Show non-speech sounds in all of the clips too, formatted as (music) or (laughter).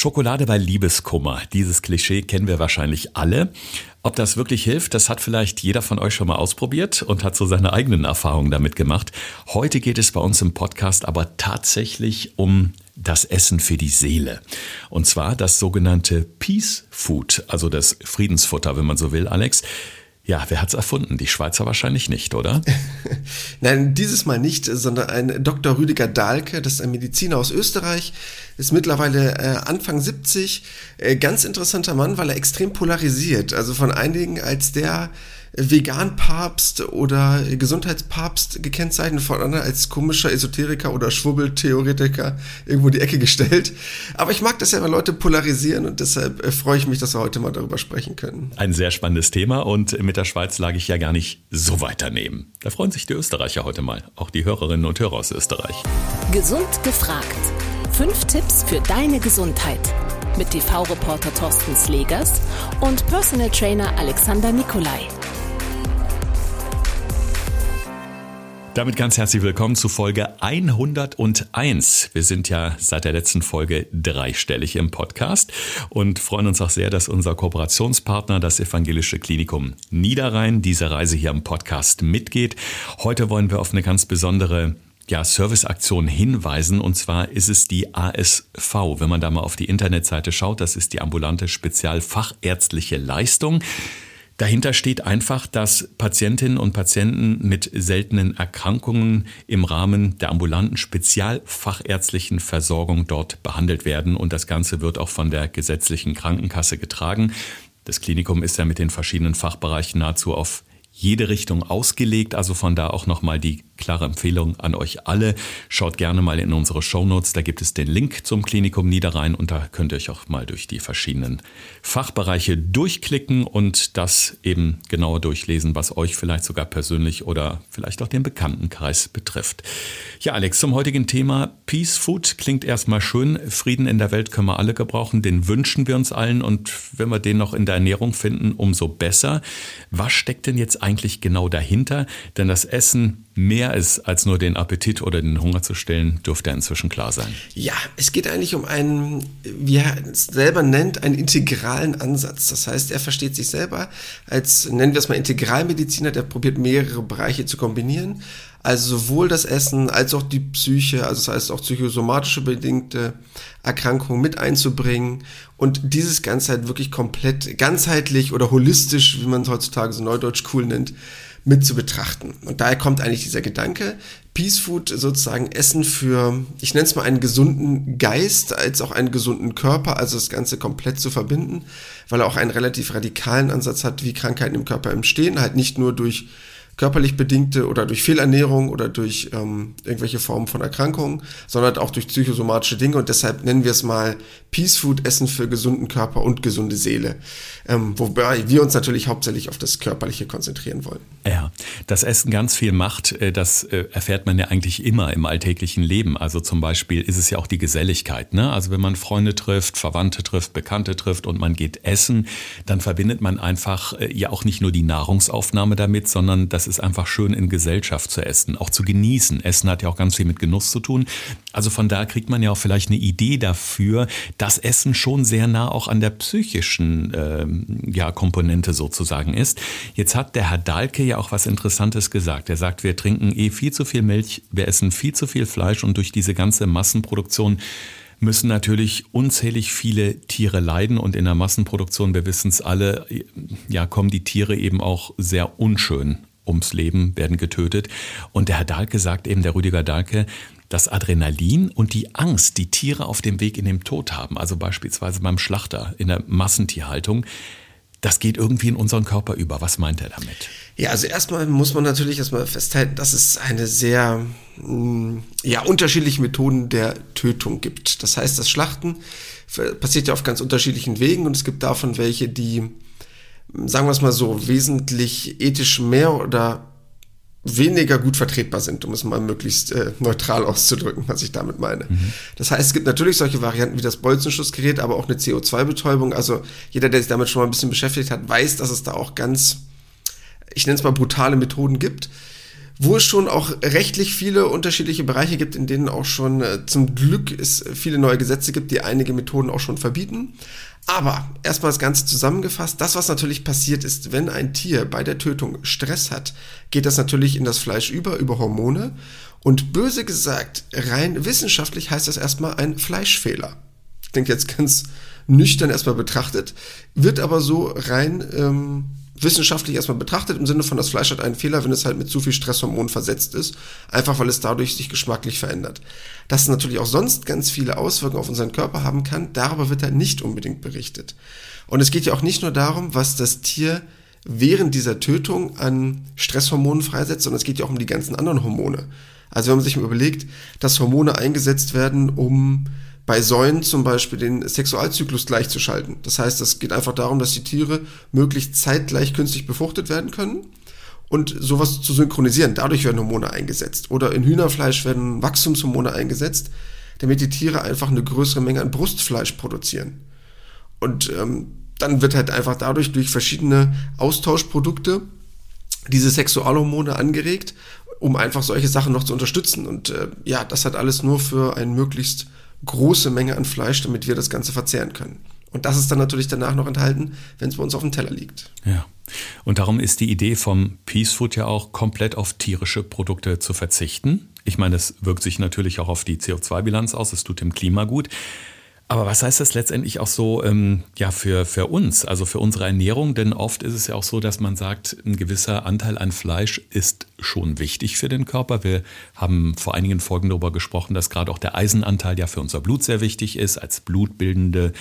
Schokolade bei Liebeskummer. Dieses Klischee kennen wir wahrscheinlich alle. Ob das wirklich hilft, das hat vielleicht jeder von euch schon mal ausprobiert und hat so seine eigenen Erfahrungen damit gemacht. Heute geht es bei uns im Podcast aber tatsächlich um das Essen für die Seele. Und zwar das sogenannte Peace Food, also das Friedensfutter, wenn man so will, Alex. Ja, wer hat's erfunden? Die Schweizer wahrscheinlich nicht, oder? (laughs) Nein, dieses Mal nicht, sondern ein Dr. Rüdiger Dahlke, das ist ein Mediziner aus Österreich, ist mittlerweile äh, Anfang 70, äh, ganz interessanter Mann, weil er extrem polarisiert. Also von einigen als der Vegan-Papst oder Gesundheitspapst gekennzeichnet, von anderen als komischer Esoteriker oder Schwubbeltheoretiker irgendwo in die Ecke gestellt. Aber ich mag das ja, wenn Leute polarisieren und deshalb äh, freue ich mich, dass wir heute mal darüber sprechen können. Ein sehr spannendes Thema und mit der Schweiz lag ich ja gar nicht so weit daneben. Da freuen sich die Österreicher heute mal, auch die Hörerinnen und Hörer aus Österreich. Gesund gefragt. Fünf Tipps für deine Gesundheit mit TV-Reporter Thorsten Slegers und Personal Trainer Alexander Nikolai. Damit ganz herzlich willkommen zu Folge 101. Wir sind ja seit der letzten Folge dreistellig im Podcast und freuen uns auch sehr, dass unser Kooperationspartner, das Evangelische Klinikum Niederrhein, diese Reise hier im Podcast mitgeht. Heute wollen wir auf eine ganz besondere ja, Serviceaktion hinweisen. Und zwar ist es die ASV. Wenn man da mal auf die Internetseite schaut, das ist die ambulante Spezialfachärztliche Leistung. Dahinter steht einfach, dass Patientinnen und Patienten mit seltenen Erkrankungen im Rahmen der ambulanten spezialfachärztlichen Versorgung dort behandelt werden. Und das Ganze wird auch von der gesetzlichen Krankenkasse getragen. Das Klinikum ist ja mit den verschiedenen Fachbereichen nahezu auf jede Richtung ausgelegt. Also von da auch nochmal die klare Empfehlung an euch alle. Schaut gerne mal in unsere Shownotes, da gibt es den Link zum Klinikum Niederrhein und da könnt ihr euch auch mal durch die verschiedenen Fachbereiche durchklicken und das eben genauer durchlesen, was euch vielleicht sogar persönlich oder vielleicht auch den Bekanntenkreis betrifft. Ja, Alex, zum heutigen Thema Peace Food klingt erstmal schön. Frieden in der Welt können wir alle gebrauchen, den wünschen wir uns allen und wenn wir den noch in der Ernährung finden, umso besser. Was steckt denn jetzt eigentlich genau dahinter? Denn das Essen mehr ist, als nur den Appetit oder den Hunger zu stillen, dürfte inzwischen klar sein. Ja, es geht eigentlich um einen, wie er es selber nennt, einen integralen Ansatz. Das heißt, er versteht sich selber als, nennen wir es mal Integralmediziner, der probiert mehrere Bereiche zu kombinieren. Also sowohl das Essen als auch die Psyche, also das heißt auch psychosomatische bedingte Erkrankungen mit einzubringen und dieses Ganze halt wirklich komplett ganzheitlich oder holistisch, wie man es heutzutage so neudeutsch cool nennt, mit zu betrachten. Und daher kommt eigentlich dieser Gedanke, Peace Food sozusagen Essen für, ich nenne es mal einen gesunden Geist als auch einen gesunden Körper, also das Ganze komplett zu verbinden, weil er auch einen relativ radikalen Ansatz hat, wie Krankheiten im Körper entstehen, halt nicht nur durch körperlich bedingte oder durch Fehlernährung oder durch ähm, irgendwelche Formen von Erkrankungen, sondern auch durch psychosomatische Dinge und deshalb nennen wir es mal Peace Food, Essen für gesunden Körper und gesunde Seele. Ähm, wobei wir uns natürlich hauptsächlich auf das Körperliche konzentrieren wollen. Ja, das Essen ganz viel macht, äh, das äh, erfährt man ja eigentlich immer im alltäglichen Leben. Also zum Beispiel ist es ja auch die Geselligkeit. Ne? Also wenn man Freunde trifft, Verwandte trifft, Bekannte trifft und man geht essen, dann verbindet man einfach äh, ja auch nicht nur die Nahrungsaufnahme damit, sondern das ist einfach schön in Gesellschaft zu essen, auch zu genießen. Essen hat ja auch ganz viel mit Genuss zu tun. Also von da kriegt man ja auch vielleicht eine Idee dafür, dass Essen schon sehr nah auch an der psychischen ähm, ja, Komponente sozusagen ist. Jetzt hat der Herr Dahlke ja auch was Interessantes gesagt. Er sagt, wir trinken eh viel zu viel Milch, wir essen viel zu viel Fleisch und durch diese ganze Massenproduktion müssen natürlich unzählig viele Tiere leiden und in der Massenproduktion, wir wissen es alle, ja, kommen die Tiere eben auch sehr unschön ums Leben, werden getötet. Und der Herr Dahlke sagt eben, der Rüdiger Dahlke, dass Adrenalin und die Angst, die Tiere auf dem Weg in den Tod haben, also beispielsweise beim Schlachter in der Massentierhaltung, das geht irgendwie in unseren Körper über. Was meint er damit? Ja, also erstmal muss man natürlich erstmal festhalten, dass es eine sehr mm, ja, unterschiedliche Methoden der Tötung gibt. Das heißt, das Schlachten passiert ja auf ganz unterschiedlichen Wegen und es gibt davon welche, die sagen wir es mal so, wesentlich ethisch mehr oder weniger gut vertretbar sind, um es mal möglichst äh, neutral (laughs) auszudrücken, was ich damit meine. Mhm. Das heißt, es gibt natürlich solche Varianten wie das Bolzenschussgerät, aber auch eine CO2-Betäubung. Also jeder, der sich damit schon mal ein bisschen beschäftigt hat, weiß, dass es da auch ganz, ich nenne es mal brutale Methoden gibt. Wo es schon auch rechtlich viele unterschiedliche Bereiche gibt, in denen auch schon äh, zum Glück es viele neue Gesetze gibt, die einige Methoden auch schon verbieten. Aber erstmal das Ganze zusammengefasst. Das, was natürlich passiert ist, wenn ein Tier bei der Tötung Stress hat, geht das natürlich in das Fleisch über, über Hormone. Und böse gesagt, rein wissenschaftlich heißt das erstmal ein Fleischfehler. Ich denke jetzt ganz nüchtern erstmal betrachtet, wird aber so rein ähm, wissenschaftlich erstmal betrachtet, im Sinne von, das Fleisch hat einen Fehler, wenn es halt mit zu viel Stresshormon versetzt ist, einfach weil es dadurch sich geschmacklich verändert. Dass es natürlich auch sonst ganz viele Auswirkungen auf unseren Körper haben kann, darüber wird halt nicht unbedingt berichtet. Und es geht ja auch nicht nur darum, was das Tier während dieser Tötung an Stresshormonen freisetzt, sondern es geht ja auch um die ganzen anderen Hormone. Also wenn man sich mal überlegt, dass Hormone eingesetzt werden, um bei Säuen zum Beispiel den Sexualzyklus gleichzuschalten. Das heißt, es geht einfach darum, dass die Tiere möglichst zeitgleich künstlich befruchtet werden können und sowas zu synchronisieren. Dadurch werden Hormone eingesetzt. Oder in Hühnerfleisch werden Wachstumshormone eingesetzt, damit die Tiere einfach eine größere Menge an Brustfleisch produzieren. Und ähm, dann wird halt einfach dadurch durch verschiedene Austauschprodukte diese Sexualhormone angeregt, um einfach solche Sachen noch zu unterstützen. Und äh, ja, das hat alles nur für ein möglichst große Menge an Fleisch, damit wir das Ganze verzehren können. Und das ist dann natürlich danach noch enthalten, wenn es bei uns auf dem Teller liegt. Ja. Und darum ist die Idee vom Peace Food ja auch komplett auf tierische Produkte zu verzichten. Ich meine, es wirkt sich natürlich auch auf die CO2-Bilanz aus, es tut dem Klima gut. Aber was heißt das letztendlich auch so ähm, ja, für, für uns, also für unsere Ernährung? Denn oft ist es ja auch so, dass man sagt, ein gewisser Anteil an Fleisch ist schon wichtig für den Körper. Wir haben vor einigen Folgen darüber gesprochen, dass gerade auch der Eisenanteil ja für unser Blut sehr wichtig ist, als blutbildende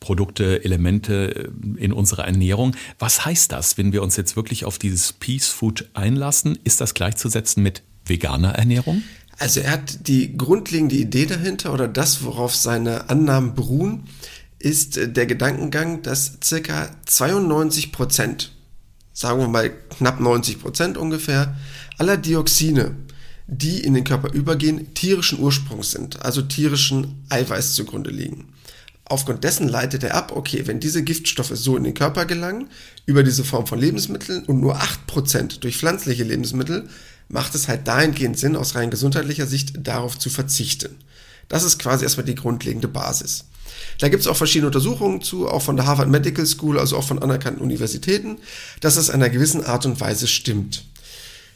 Produkte, Elemente äh, in unserer Ernährung. Was heißt das, wenn wir uns jetzt wirklich auf dieses Peace Food einlassen? Ist das gleichzusetzen mit veganer Ernährung? Also er hat die grundlegende Idee dahinter oder das, worauf seine Annahmen beruhen, ist äh, der Gedankengang, dass circa 92 Prozent, sagen wir mal knapp 90 Prozent ungefähr, aller Dioxine, die in den Körper übergehen, tierischen Ursprungs sind, also tierischen Eiweiß zugrunde liegen. Aufgrund dessen leitet er ab, okay, wenn diese Giftstoffe so in den Körper gelangen, über diese Form von Lebensmitteln und nur 8% durch pflanzliche Lebensmittel, macht es halt dahingehend Sinn, aus rein gesundheitlicher Sicht darauf zu verzichten. Das ist quasi erstmal die grundlegende Basis. Da gibt es auch verschiedene Untersuchungen zu, auch von der Harvard Medical School, also auch von anerkannten Universitäten, dass es einer gewissen Art und Weise stimmt.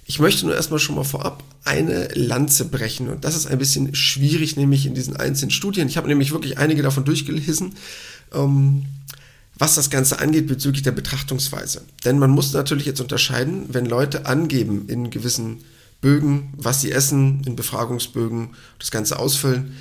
Ich möchte nur erstmal schon mal vorab eine Lanze brechen und das ist ein bisschen schwierig, nämlich in diesen einzelnen Studien. Ich habe nämlich wirklich einige davon durchgelesen. Ähm, was das Ganze angeht bezüglich der Betrachtungsweise. Denn man muss natürlich jetzt unterscheiden, wenn Leute angeben in gewissen Bögen, was sie essen, in Befragungsbögen, das Ganze ausfüllen.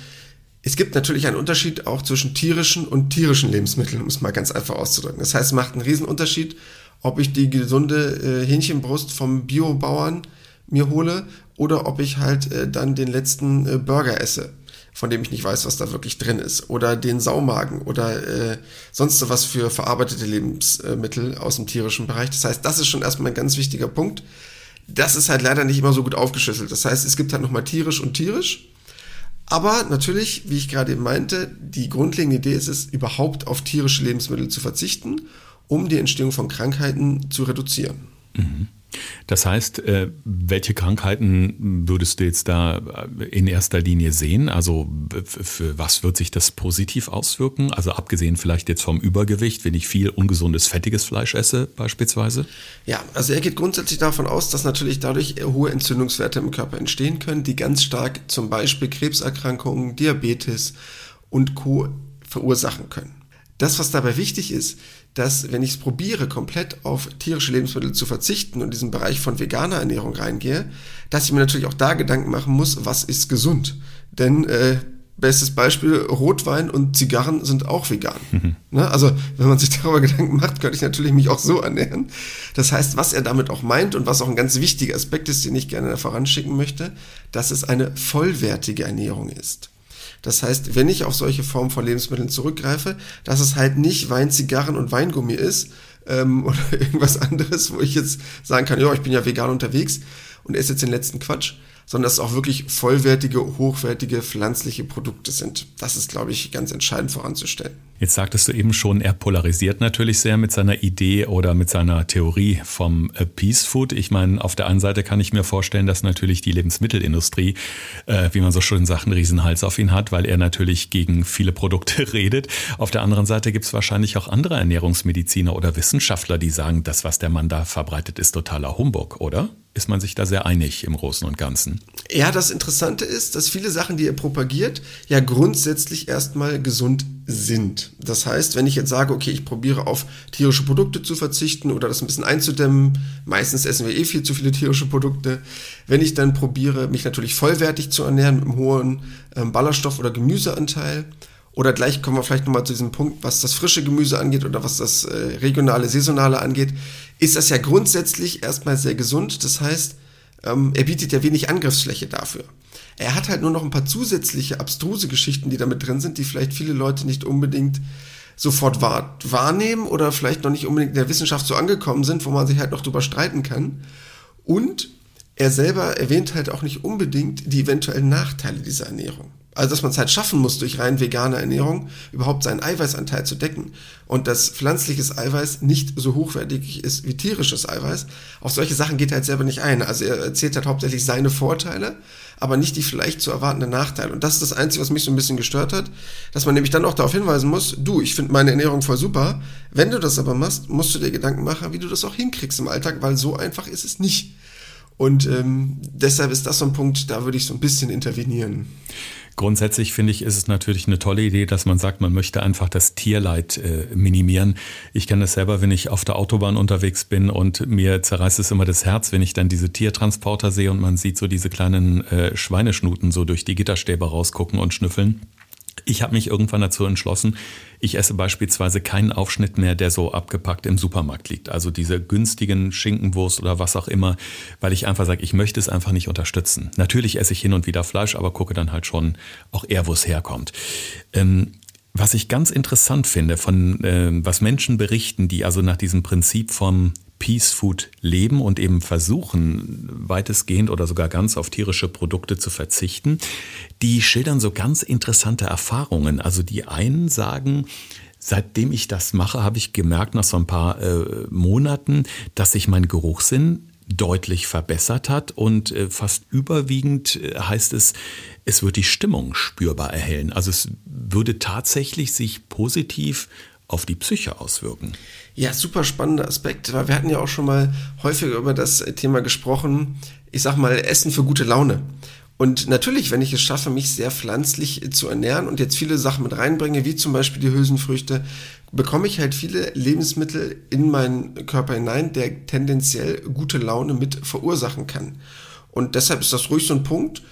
Es gibt natürlich einen Unterschied auch zwischen tierischen und tierischen Lebensmitteln, um es mal ganz einfach auszudrücken. Das heißt, es macht einen Riesenunterschied, ob ich die gesunde äh, Hähnchenbrust vom Biobauern mir hole oder ob ich halt äh, dann den letzten äh, Burger esse von dem ich nicht weiß, was da wirklich drin ist. Oder den Saumagen oder äh, sonst was für verarbeitete Lebensmittel aus dem tierischen Bereich. Das heißt, das ist schon erstmal ein ganz wichtiger Punkt. Das ist halt leider nicht immer so gut aufgeschlüsselt. Das heißt, es gibt halt nochmal tierisch und tierisch. Aber natürlich, wie ich gerade eben meinte, die grundlegende Idee ist es, überhaupt auf tierische Lebensmittel zu verzichten, um die Entstehung von Krankheiten zu reduzieren. Mhm. Das heißt, äh, welche Krankheiten würdest du jetzt da äh, in erster Linie sehen? Also für was wird sich das positiv auswirken? Also abgesehen vielleicht jetzt vom Übergewicht, wenn ich viel ungesundes, fettiges Fleisch esse beispielsweise? Ja, also er geht grundsätzlich davon aus, dass natürlich dadurch hohe Entzündungswerte im Körper entstehen können, die ganz stark zum Beispiel Krebserkrankungen, Diabetes und Co. verursachen können. Das, was dabei wichtig ist, dass wenn ich es probiere, komplett auf tierische Lebensmittel zu verzichten und in diesen Bereich von veganer Ernährung reingehe, dass ich mir natürlich auch da Gedanken machen muss, was ist gesund. Denn äh, bestes Beispiel, Rotwein und Zigarren sind auch vegan. Mhm. Ne? Also wenn man sich (laughs) darüber Gedanken macht, könnte ich natürlich mich auch so ernähren. Das heißt, was er damit auch meint und was auch ein ganz wichtiger Aspekt ist, den ich gerne voranschicken möchte, dass es eine vollwertige Ernährung ist. Das heißt, wenn ich auf solche Formen von Lebensmitteln zurückgreife, dass es halt nicht Wein, Zigarren und Weingummi ist ähm, (laughs) oder irgendwas anderes, wo ich jetzt sagen kann, ja, ich bin ja vegan unterwegs und esse jetzt den letzten Quatsch, sondern dass es auch wirklich vollwertige, hochwertige, pflanzliche Produkte sind. Das ist, glaube ich, ganz entscheidend voranzustellen. Jetzt sagtest du eben schon, er polarisiert natürlich sehr mit seiner Idee oder mit seiner Theorie vom äh, Peace Food. Ich meine, auf der einen Seite kann ich mir vorstellen, dass natürlich die Lebensmittelindustrie, äh, wie man so schön sagt, einen Riesenhals auf ihn hat, weil er natürlich gegen viele Produkte (laughs) redet. Auf der anderen Seite gibt es wahrscheinlich auch andere Ernährungsmediziner oder Wissenschaftler, die sagen, das, was der Mann da verbreitet, ist totaler Humbug, oder? Ist man sich da sehr einig im Großen und Ganzen. Ja, das Interessante ist, dass viele Sachen, die er propagiert, ja grundsätzlich erstmal gesund sind. Das heißt, wenn ich jetzt sage, okay, ich probiere auf tierische Produkte zu verzichten oder das ein bisschen einzudämmen, meistens essen wir eh viel zu viele tierische Produkte. Wenn ich dann probiere, mich natürlich vollwertig zu ernähren mit einem hohen ähm, Ballaststoff- oder Gemüseanteil, oder gleich kommen wir vielleicht nochmal zu diesem Punkt, was das frische Gemüse angeht oder was das äh, regionale, saisonale angeht, ist das ja grundsätzlich erstmal sehr gesund. Das heißt, ähm, er bietet ja wenig Angriffsfläche dafür. Er hat halt nur noch ein paar zusätzliche abstruse Geschichten, die damit drin sind, die vielleicht viele Leute nicht unbedingt sofort wahr, wahrnehmen oder vielleicht noch nicht unbedingt in der Wissenschaft so angekommen sind, wo man sich halt noch drüber streiten kann. Und er selber erwähnt halt auch nicht unbedingt die eventuellen Nachteile dieser Ernährung. Also, dass man es halt schaffen muss, durch rein vegane Ernährung überhaupt seinen Eiweißanteil zu decken. Und dass pflanzliches Eiweiß nicht so hochwertig ist wie tierisches Eiweiß. Auf solche Sachen geht er halt selber nicht ein. Also, er erzählt halt hauptsächlich seine Vorteile, aber nicht die vielleicht zu erwartenden Nachteile. Und das ist das Einzige, was mich so ein bisschen gestört hat, dass man nämlich dann auch darauf hinweisen muss, du, ich finde meine Ernährung voll super. Wenn du das aber machst, musst du dir Gedanken machen, wie du das auch hinkriegst im Alltag, weil so einfach ist es nicht. Und ähm, deshalb ist das so ein Punkt, da würde ich so ein bisschen intervenieren. Grundsätzlich finde ich, ist es natürlich eine tolle Idee, dass man sagt, man möchte einfach das Tierleid äh, minimieren. Ich kenne das selber, wenn ich auf der Autobahn unterwegs bin und mir zerreißt es immer das Herz, wenn ich dann diese Tiertransporter sehe und man sieht so diese kleinen äh, Schweineschnuten so durch die Gitterstäbe rausgucken und schnüffeln. Ich habe mich irgendwann dazu entschlossen, ich esse beispielsweise keinen Aufschnitt mehr, der so abgepackt im Supermarkt liegt. Also diese günstigen Schinkenwurst oder was auch immer, weil ich einfach sage, ich möchte es einfach nicht unterstützen. Natürlich esse ich hin und wieder Fleisch, aber gucke dann halt schon auch eher, wo es herkommt. Ähm, was ich ganz interessant finde, von äh, was Menschen berichten, die also nach diesem Prinzip vom Peace Food leben und eben versuchen, weitestgehend oder sogar ganz auf tierische Produkte zu verzichten, die schildern so ganz interessante Erfahrungen. Also die einen sagen, seitdem ich das mache, habe ich gemerkt nach so ein paar äh, Monaten, dass sich mein Geruchssinn deutlich verbessert hat und äh, fast überwiegend äh, heißt es, es wird die Stimmung spürbar erhellen. Also es würde tatsächlich sich positiv auf die Psyche auswirken. Ja, super spannender Aspekt, weil wir hatten ja auch schon mal häufiger über das Thema gesprochen. Ich sag mal, Essen für gute Laune. Und natürlich, wenn ich es schaffe, mich sehr pflanzlich zu ernähren und jetzt viele Sachen mit reinbringe, wie zum Beispiel die Hülsenfrüchte, bekomme ich halt viele Lebensmittel in meinen Körper hinein, der tendenziell gute Laune mit verursachen kann. Und deshalb ist das ruhig so ein Punkt,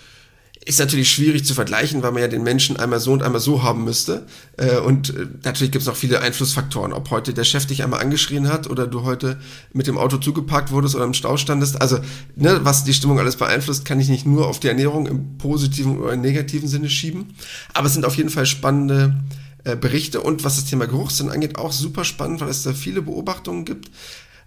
ist natürlich schwierig zu vergleichen, weil man ja den Menschen einmal so und einmal so haben müsste. Äh, und äh, natürlich gibt es noch viele Einflussfaktoren, ob heute der Chef dich einmal angeschrien hat oder du heute mit dem Auto zugeparkt wurdest oder im Stau standest. Also, ne, was die Stimmung alles beeinflusst, kann ich nicht nur auf die Ernährung im positiven oder negativen Sinne schieben. Aber es sind auf jeden Fall spannende äh, Berichte und was das Thema Geruchssinn angeht, auch super spannend, weil es da viele Beobachtungen gibt.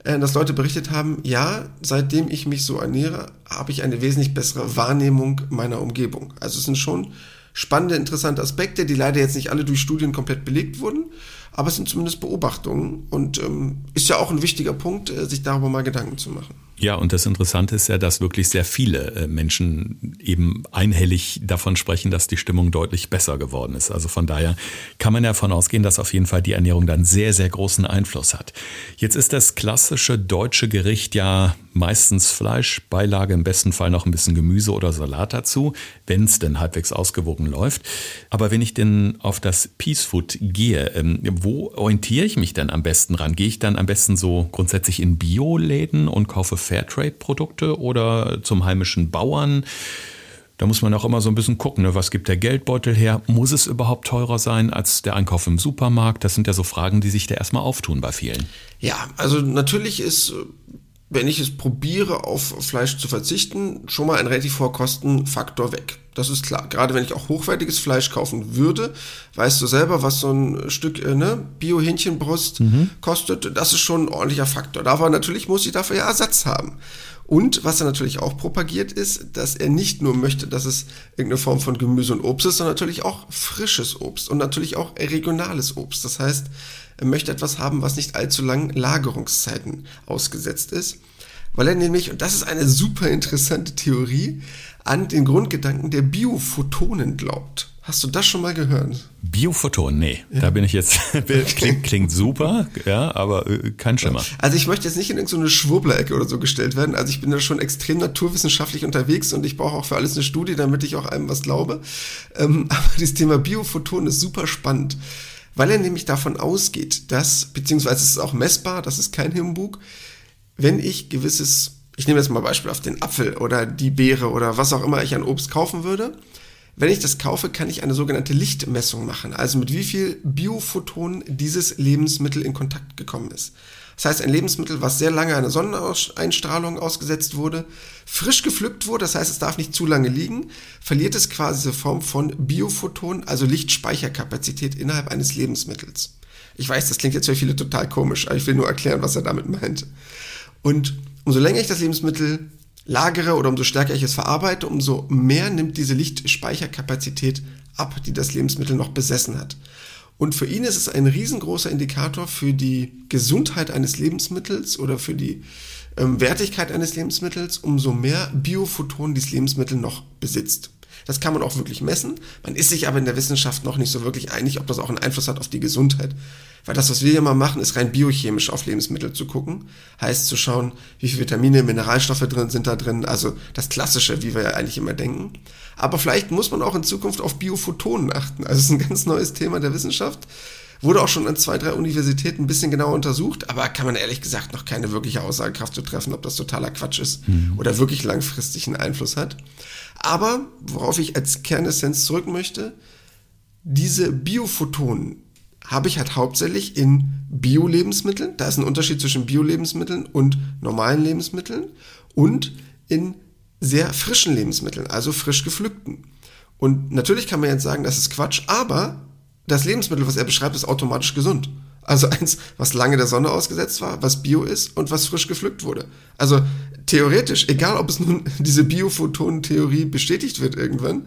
Äh, dass Leute berichtet haben, ja, seitdem ich mich so ernähre, habe ich eine wesentlich bessere Wahrnehmung meiner Umgebung. Also es sind schon spannende, interessante Aspekte, die leider jetzt nicht alle durch Studien komplett belegt wurden, aber es sind zumindest Beobachtungen und ähm, ist ja auch ein wichtiger Punkt, äh, sich darüber mal Gedanken zu machen. Ja, und das Interessante ist ja, dass wirklich sehr viele äh, Menschen eben einhellig davon sprechen, dass die Stimmung deutlich besser geworden ist. Also von daher kann man ja davon ausgehen, dass auf jeden Fall die Ernährung dann sehr, sehr großen Einfluss hat. Jetzt ist das klassische deutsche Gericht ja meistens Fleisch, Beilage, im besten Fall noch ein bisschen Gemüse oder Salat dazu, wenn es denn halbwegs ausgewogen läuft. Aber wenn ich denn auf das Peace Food gehe, ähm, wo orientiere ich mich denn am besten ran? Gehe ich dann am besten so grundsätzlich in Bioläden und kaufe Fairtrade-Produkte oder zum heimischen Bauern? Da muss man auch immer so ein bisschen gucken, ne? was gibt der Geldbeutel her? Muss es überhaupt teurer sein als der Einkauf im Supermarkt? Das sind ja so Fragen, die sich da erstmal auftun bei vielen. Ja, also natürlich ist wenn ich es probiere, auf Fleisch zu verzichten, schon mal ein relativ hoher Kostenfaktor weg. Das ist klar. Gerade wenn ich auch hochwertiges Fleisch kaufen würde, weißt du selber, was so ein Stück äh, ne, Bio-Hähnchenbrust mhm. kostet. Das ist schon ein ordentlicher Faktor. Aber natürlich muss ich dafür ja Ersatz haben. Und was er natürlich auch propagiert ist, dass er nicht nur möchte, dass es irgendeine Form von Gemüse und Obst ist, sondern natürlich auch frisches Obst und natürlich auch regionales Obst. Das heißt, er möchte etwas haben, was nicht allzu lang Lagerungszeiten ausgesetzt ist, weil er nämlich, und das ist eine super interessante Theorie, an den Grundgedanken der Biophotonen glaubt. Hast du das schon mal gehört? Biophoton, nee, ja. da bin ich jetzt, (laughs) (laughs) klingt, klingt super, ja, aber äh, kein Schimmer. Also ich möchte jetzt nicht in irgendeine Schwurblerecke oder so gestellt werden, also ich bin da schon extrem naturwissenschaftlich unterwegs und ich brauche auch für alles eine Studie, damit ich auch einem was glaube. Ähm, (laughs) aber das Thema Biophoton ist super spannend, weil er nämlich davon ausgeht, dass, beziehungsweise es ist auch messbar, das ist kein Humbug, wenn ich gewisses, ich nehme jetzt mal Beispiel auf den Apfel oder die Beere oder was auch immer ich an Obst kaufen würde, wenn ich das kaufe, kann ich eine sogenannte Lichtmessung machen, also mit wie viel Biophotonen dieses Lebensmittel in Kontakt gekommen ist. Das heißt, ein Lebensmittel, was sehr lange einer Sonneneinstrahlung ausgesetzt wurde, frisch gepflückt wurde, das heißt, es darf nicht zu lange liegen, verliert es quasi diese Form von Biophotonen, also Lichtspeicherkapazität innerhalb eines Lebensmittels. Ich weiß, das klingt jetzt für viele total komisch, aber ich will nur erklären, was er damit meint. Und umso länger ich das Lebensmittel lagere oder umso stärker ich es verarbeite, umso mehr nimmt diese Lichtspeicherkapazität ab, die das Lebensmittel noch besessen hat. Und für ihn ist es ein riesengroßer Indikator für die Gesundheit eines Lebensmittels oder für die ähm, Wertigkeit eines Lebensmittels, umso mehr Biophotonen dieses Lebensmittel noch besitzt. Das kann man auch wirklich messen. Man ist sich aber in der Wissenschaft noch nicht so wirklich einig, ob das auch einen Einfluss hat auf die Gesundheit. Weil das, was wir hier mal machen, ist rein biochemisch auf Lebensmittel zu gucken. Heißt zu schauen, wie viele Vitamine, Mineralstoffe drin sind da drin. Also das Klassische, wie wir ja eigentlich immer denken. Aber vielleicht muss man auch in Zukunft auf Biophotonen achten. Also es ist ein ganz neues Thema der Wissenschaft. Wurde auch schon an zwei, drei Universitäten ein bisschen genauer untersucht, aber kann man ehrlich gesagt noch keine wirkliche Aussagekraft zu treffen, ob das totaler Quatsch ist mhm. oder wirklich langfristig einen Einfluss hat. Aber worauf ich als Kernessenz zurück möchte, diese Biophotonen habe ich halt hauptsächlich in Bio-Lebensmitteln. Da ist ein Unterschied zwischen Bio-Lebensmitteln und normalen Lebensmitteln und in sehr frischen Lebensmitteln, also frisch gepflückten. Und natürlich kann man jetzt sagen, das ist Quatsch, aber das Lebensmittel, was er beschreibt, ist automatisch gesund. Also eins, was lange der Sonne ausgesetzt war, was bio ist und was frisch gepflückt wurde. Also theoretisch, egal ob es nun (laughs) diese Biophotonen-Theorie bestätigt wird irgendwann,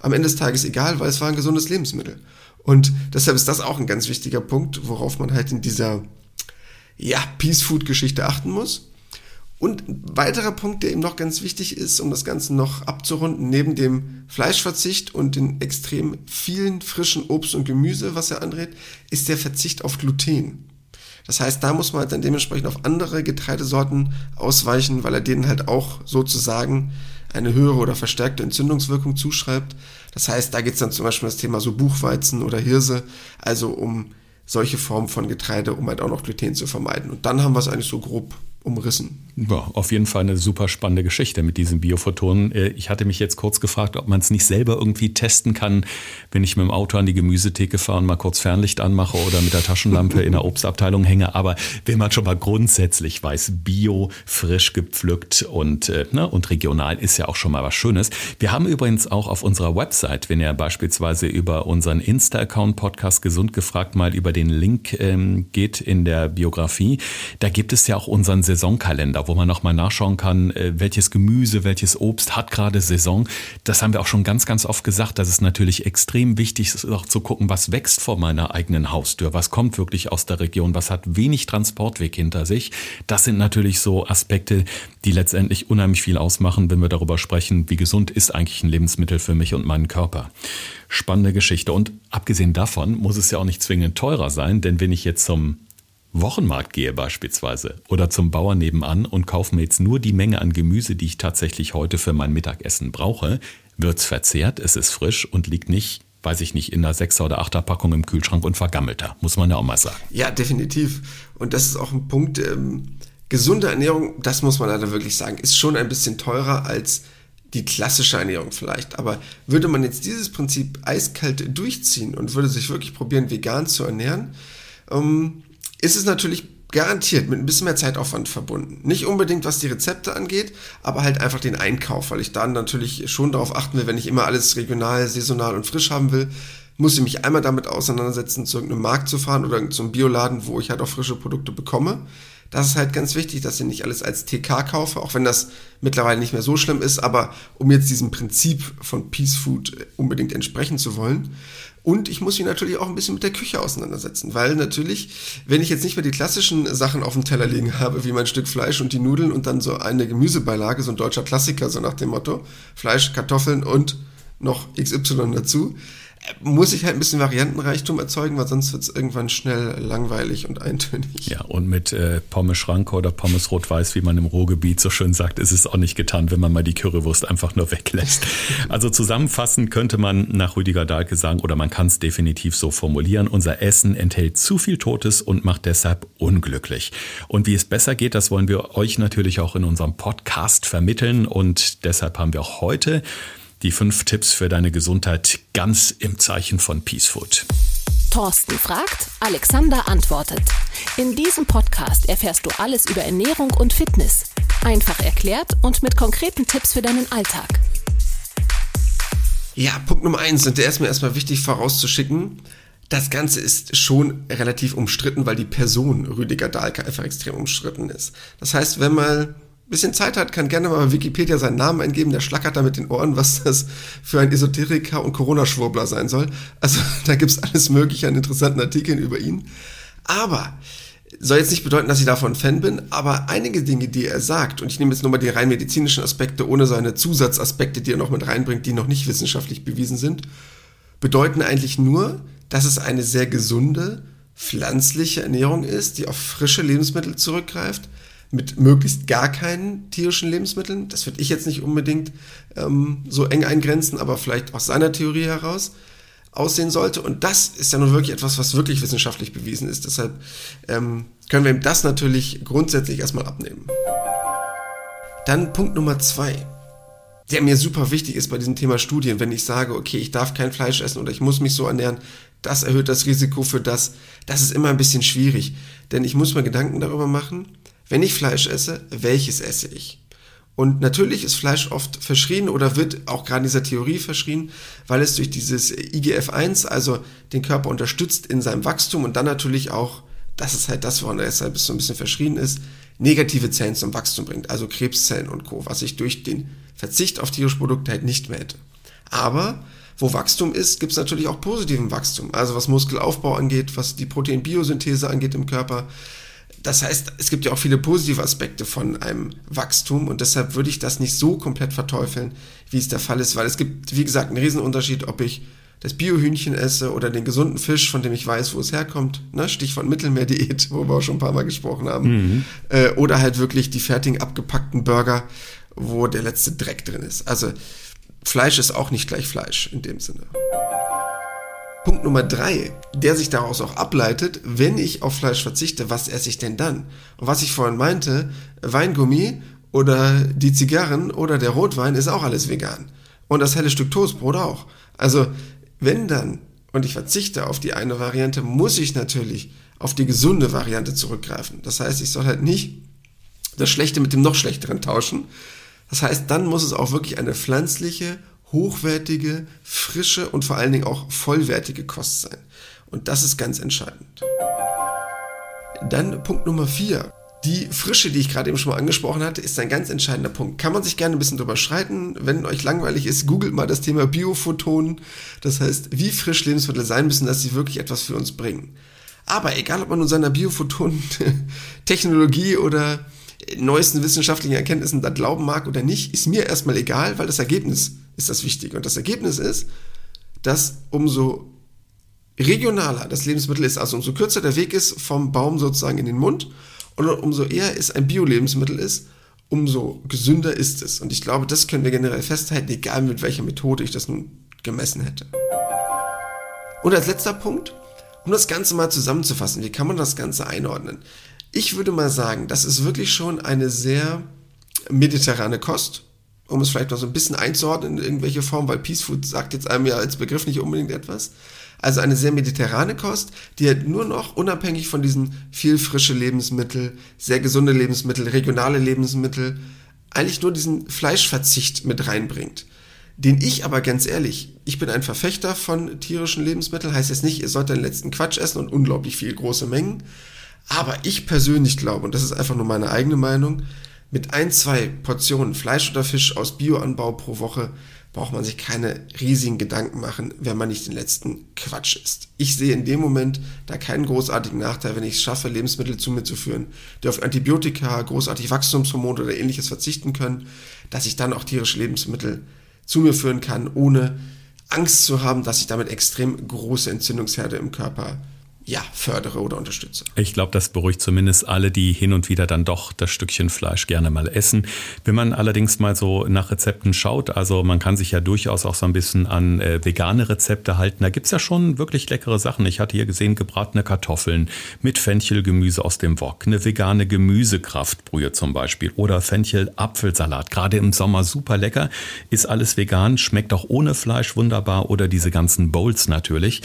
am Ende des Tages egal, weil es war ein gesundes Lebensmittel. Und deshalb ist das auch ein ganz wichtiger Punkt, worauf man halt in dieser ja, Peace Food Geschichte achten muss. Und ein weiterer Punkt, der eben noch ganz wichtig ist, um das Ganze noch abzurunden, neben dem Fleischverzicht und den extrem vielen frischen Obst und Gemüse, was er anrät, ist der Verzicht auf Gluten. Das heißt, da muss man halt dann dementsprechend auf andere Getreidesorten ausweichen, weil er denen halt auch sozusagen eine höhere oder verstärkte Entzündungswirkung zuschreibt. Das heißt, da geht es dann zum Beispiel um das Thema so Buchweizen oder Hirse, also um solche Formen von Getreide, um halt auch noch Gluten zu vermeiden. Und dann haben wir es eigentlich so grob umrissen. Ja, auf jeden Fall eine super spannende Geschichte mit diesen Biophotonen. Äh, ich hatte mich jetzt kurz gefragt, ob man es nicht selber irgendwie testen kann, wenn ich mit dem Auto an die Gemüsetheke fahre und mal kurz Fernlicht anmache oder mit der Taschenlampe in der Obstabteilung hänge. Aber wenn man schon mal grundsätzlich weiß, bio, frisch gepflückt und, äh, ne, und regional ist ja auch schon mal was Schönes. Wir haben übrigens auch auf unserer Website, wenn ihr beispielsweise über unseren Insta-Account Podcast Gesund gefragt mal über den Link ähm, geht in der Biografie, da gibt es ja auch unseren Saisonkalender, wo man nochmal nachschauen kann, äh, welches Gemüse, welches Obst hat gerade Saison. Das haben wir auch schon ganz, ganz oft gesagt, dass es natürlich extrem wichtig ist, auch zu gucken, was wächst vor meiner eigenen Haustür, was kommt wirklich aus der Region, was hat wenig Transportweg hinter sich. Das sind natürlich so Aspekte, die letztendlich unheimlich viel ausmachen, wenn wir darüber sprechen, wie gesund ist eigentlich ein Lebensmittel für mich und meinen Körper. Spannende Geschichte. Und abgesehen davon muss es ja auch nicht zwingend teurer sein, denn wenn ich jetzt zum Wochenmarkt gehe beispielsweise oder zum Bauern nebenan und kaufe mir jetzt nur die Menge an Gemüse, die ich tatsächlich heute für mein Mittagessen brauche, wird's verzehrt, es ist frisch und liegt nicht, weiß ich nicht, in einer 6er oder 8er Packung im Kühlschrank und vergammelter, muss man ja auch mal sagen. Ja, definitiv. Und das ist auch ein Punkt, ähm, gesunde Ernährung, das muss man leider wirklich sagen, ist schon ein bisschen teurer als die klassische Ernährung vielleicht. Aber würde man jetzt dieses Prinzip eiskalt durchziehen und würde sich wirklich probieren, vegan zu ernähren, ähm, ist es natürlich garantiert mit ein bisschen mehr Zeitaufwand verbunden. Nicht unbedingt, was die Rezepte angeht, aber halt einfach den Einkauf, weil ich dann natürlich schon darauf achten will, wenn ich immer alles regional, saisonal und frisch haben will, muss ich mich einmal damit auseinandersetzen, zu irgendeinem Markt zu fahren oder zum Bioladen, wo ich halt auch frische Produkte bekomme. Das ist halt ganz wichtig, dass ich nicht alles als TK kaufe, auch wenn das mittlerweile nicht mehr so schlimm ist, aber um jetzt diesem Prinzip von Peace Food unbedingt entsprechen zu wollen. Und ich muss mich natürlich auch ein bisschen mit der Küche auseinandersetzen, weil natürlich, wenn ich jetzt nicht mehr die klassischen Sachen auf dem Teller liegen habe, wie mein Stück Fleisch und die Nudeln und dann so eine Gemüsebeilage, so ein deutscher Klassiker, so nach dem Motto, Fleisch, Kartoffeln und noch XY dazu, muss ich halt ein bisschen Variantenreichtum erzeugen, weil sonst wird es irgendwann schnell langweilig und eintönig. Ja, und mit äh, Pommes Schranke oder Pommes Rot-Weiß, wie man im Ruhrgebiet so schön sagt, ist es auch nicht getan, wenn man mal die Currywurst einfach nur weglässt. (laughs) Also zusammenfassend könnte man nach Rüdiger Dahlke sagen, oder man kann es definitiv so formulieren, unser Essen enthält zu viel Totes und macht deshalb unglücklich. Und wie es besser geht, das wollen wir euch natürlich auch in unserem Podcast vermitteln und deshalb haben wir auch heute die fünf Tipps für deine Gesundheit ganz im Zeichen von Peace Food. Thorsten fragt, Alexander antwortet. In diesem Podcast erfährst du alles über Ernährung und Fitness. Einfach erklärt und mit konkreten Tipps für deinen Alltag. Ja, Punkt Nummer eins, und der ist mir erstmal wichtig vorauszuschicken. Das Ganze ist schon relativ umstritten, weil die Person Rüdiger Dahlke einfach extrem umstritten ist. Das heißt, wenn mal bisschen Zeit hat, kann gerne mal Wikipedia seinen Namen eingeben. Der schlackert da mit den Ohren, was das für ein Esoteriker und Corona-Schwurbler sein soll. Also (laughs) da gibt's alles Mögliche an interessanten Artikeln über ihn. Aber soll jetzt nicht bedeuten, dass ich davon Fan bin, aber einige Dinge, die er sagt, und ich nehme jetzt nur mal die rein medizinischen Aspekte ohne seine Zusatzaspekte, die er noch mit reinbringt, die noch nicht wissenschaftlich bewiesen sind, bedeuten eigentlich nur, dass es eine sehr gesunde, pflanzliche Ernährung ist, die auf frische Lebensmittel zurückgreift, mit möglichst gar keinen tierischen Lebensmitteln. Das würde ich jetzt nicht unbedingt ähm, so eng eingrenzen, aber vielleicht aus seiner Theorie heraus aussehen sollte. Und das ist ja nun wirklich etwas, was wirklich wissenschaftlich bewiesen ist. Deshalb ähm, können wir ihm das natürlich grundsätzlich erstmal abnehmen. Dann Punkt Nummer zwei, der mir super wichtig ist bei diesem Thema Studien. Wenn ich sage, okay, ich darf kein Fleisch essen oder ich muss mich so ernähren, das erhöht das Risiko für das. Das ist immer ein bisschen schwierig. Denn ich muss mir Gedanken darüber machen, wenn ich Fleisch esse, welches esse ich? Und natürlich ist Fleisch oft verschrien oder wird auch gerade in dieser Theorie verschrien, weil es durch dieses IGF-1, also den Körper unterstützt in seinem Wachstum und dann natürlich auch, das ist halt das, woran er deshalb so ein bisschen verschrien ist, negative Zellen zum Wachstum bringt, also Krebszellen und Co., was ich durch den Verzicht auf tierische Produkte halt nicht mehr hätte. Aber wo Wachstum ist, gibt es natürlich auch positiven Wachstum. Also was Muskelaufbau angeht, was die Proteinbiosynthese angeht im Körper, das heißt, es gibt ja auch viele positive Aspekte von einem Wachstum und deshalb würde ich das nicht so komplett verteufeln, wie es der Fall ist, weil es gibt, wie gesagt, einen Riesenunterschied, ob ich das Biohühnchen esse oder den gesunden Fisch, von dem ich weiß, wo es herkommt, ne? Stichwort Mittelmeerdiät, wo wir auch schon ein paar Mal gesprochen haben, mhm. äh, oder halt wirklich die fertigen abgepackten Burger, wo der letzte Dreck drin ist. Also Fleisch ist auch nicht gleich Fleisch in dem Sinne. Punkt Nummer drei, der sich daraus auch ableitet, wenn ich auf Fleisch verzichte, was esse ich denn dann? Und was ich vorhin meinte, Weingummi oder die Zigarren oder der Rotwein ist auch alles vegan. Und das helle Stück Toastbrot auch. Also, wenn dann, und ich verzichte auf die eine Variante, muss ich natürlich auf die gesunde Variante zurückgreifen. Das heißt, ich soll halt nicht das Schlechte mit dem noch Schlechteren tauschen. Das heißt, dann muss es auch wirklich eine pflanzliche, hochwertige, frische und vor allen Dingen auch vollwertige Kost sein. Und das ist ganz entscheidend. Dann Punkt Nummer vier. Die Frische, die ich gerade eben schon mal angesprochen hatte, ist ein ganz entscheidender Punkt. Kann man sich gerne ein bisschen drüber schreiten. Wenn euch langweilig ist, googelt mal das Thema Biophotonen. Das heißt, wie frisch Lebensmittel sein müssen, dass sie wirklich etwas für uns bringen. Aber egal, ob man nun seiner Biophotonen-Technologie (laughs) oder neuesten wissenschaftlichen Erkenntnissen da glauben mag oder nicht, ist mir erstmal egal, weil das Ergebnis ist das Wichtige. Und das Ergebnis ist, dass umso regionaler das Lebensmittel ist, also umso kürzer der Weg ist vom Baum sozusagen in den Mund und umso eher es ein Bio-Lebensmittel ist, umso gesünder ist es. Und ich glaube, das können wir generell festhalten, egal mit welcher Methode ich das nun gemessen hätte. Und als letzter Punkt, um das Ganze mal zusammenzufassen, wie kann man das Ganze einordnen? Ich würde mal sagen, das ist wirklich schon eine sehr mediterrane Kost um es vielleicht noch so ein bisschen einzuordnen in irgendwelche Form, weil Peace Food sagt jetzt einem ja als Begriff nicht unbedingt etwas. Also eine sehr mediterrane Kost, die halt nur noch unabhängig von diesen viel frische Lebensmittel, sehr gesunde Lebensmittel, regionale Lebensmittel, eigentlich nur diesen Fleischverzicht mit reinbringt. Den ich aber ganz ehrlich, ich bin ein Verfechter von tierischen Lebensmitteln, heißt jetzt nicht, ihr sollt den letzten Quatsch essen und unglaublich viel große Mengen, Aber ich persönlich glaube, und das ist einfach nur meine eigene Meinung, mit ein, zwei Portionen Fleisch oder Fisch aus Bioanbau pro Woche braucht man sich keine riesigen Gedanken machen, wenn man nicht den letzten Quatsch isst. Ich sehe in dem Moment da keinen großartigen Nachteil, wenn ich es schaffe, Lebensmittel zu mir zu führen, die auf Antibiotika, großartig Wachstumshormone oder ähnliches verzichten können, dass ich dann auch tierische Lebensmittel zu mir führen kann, ohne Angst zu haben, dass ich damit extrem große Entzündungsherde im Körper ja, fördere oder unterstütze. Ich glaube, das beruhigt zumindest alle, die hin und wieder dann doch das Stückchen Fleisch gerne mal essen. Wenn man allerdings mal so nach Rezepten schaut, also man kann sich ja durchaus auch so ein bisschen an äh, vegane Rezepte halten. Da gibt's ja schon wirklich leckere Sachen. Ich hatte hier gesehen, gebratene Kartoffeln mit Fenchelgemüse aus dem Wok, eine vegane Gemüsekraftbrühe zum Beispiel oder Fenchel-Apfelsalat. Gerade im Sommer super lecker. Ist alles vegan, schmeckt auch ohne Fleisch wunderbar oder diese ganzen Bowls natürlich.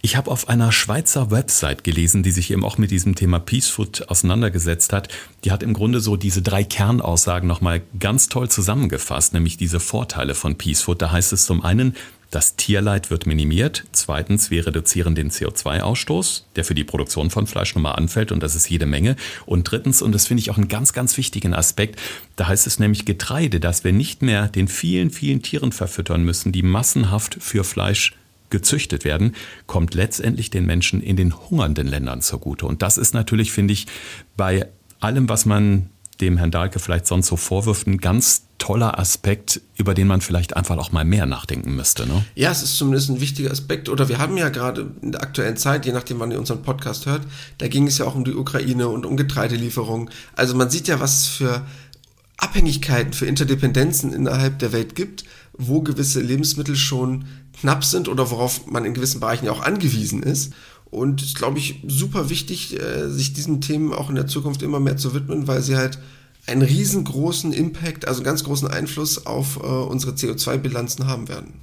Ich habe auf einer Schweizer Website gelesen, die sich eben auch mit diesem Thema Peace Food auseinandergesetzt hat. Die hat im Grunde so diese drei Kernaussagen nochmal ganz toll zusammengefasst, nämlich diese Vorteile von Peace Food. Da heißt es zum einen, das Tierleid wird minimiert. Zweitens, wir reduzieren den CO2-Ausstoß, der für die Produktion von Fleisch nun mal anfällt und das ist jede Menge. Und drittens, und das finde ich auch einen ganz, ganz wichtigen Aspekt, da heißt es nämlich Getreide, dass wir nicht mehr den vielen, vielen Tieren verfüttern müssen, die massenhaft für Fleisch gezüchtet werden, kommt letztendlich den Menschen in den hungernden Ländern zugute. Und das ist natürlich, finde ich, bei allem, was man dem Herrn Dahlke vielleicht sonst so vorwirft, ein ganz toller Aspekt, über den man vielleicht einfach auch mal mehr nachdenken müsste. Ne? Ja, es ist zumindest ein wichtiger Aspekt. Oder wir haben ja gerade in der aktuellen Zeit, je nachdem, wann ihr unseren Podcast hört, da ging es ja auch um die Ukraine und um Getreidelieferungen. Also man sieht ja, was es für Abhängigkeiten, für Interdependenzen innerhalb der Welt gibt, wo gewisse Lebensmittel schon knapp sind oder worauf man in gewissen Bereichen auch angewiesen ist. Und ist, glaube ich, super wichtig, äh, sich diesen Themen auch in der Zukunft immer mehr zu widmen, weil sie halt einen riesengroßen Impact, also ganz großen Einfluss auf äh, unsere CO2-Bilanzen haben werden.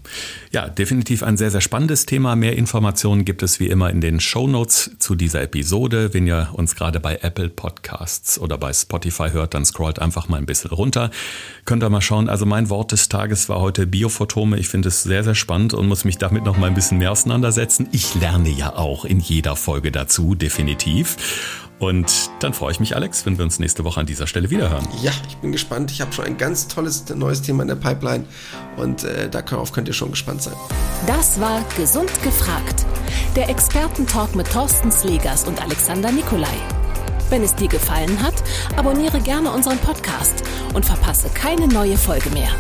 Ja, definitiv ein sehr, sehr spannendes Thema. Mehr Informationen gibt es wie immer in den Show Notes zu dieser Episode. Wenn ihr uns gerade bei Apple Podcasts oder bei Spotify hört, dann scrollt einfach mal ein bisschen runter. Könnt ihr mal schauen. Also mein Wort des Tages war heute Biophotome. Ich finde es sehr, sehr spannend und muss mich damit noch mal ein bisschen mehr auseinandersetzen. Ich lerne ja auch in jeder Folge dazu, definitiv. Und dann freue ich mich, Alex, wenn wir uns nächste Woche an dieser Stelle wieder hören. Ja, ich bin gespannt. Ich habe schon ein ganz tolles neues Thema in der Pipeline und äh, darauf könnt ihr schon gespannt sein. Das war Gesund gefragt. Der Expertentalk mit Thorsten Slegers und Alexander Nikolai. Wenn es dir gefallen hat, abonniere gerne unseren Podcast und verpasse keine neue Folge mehr.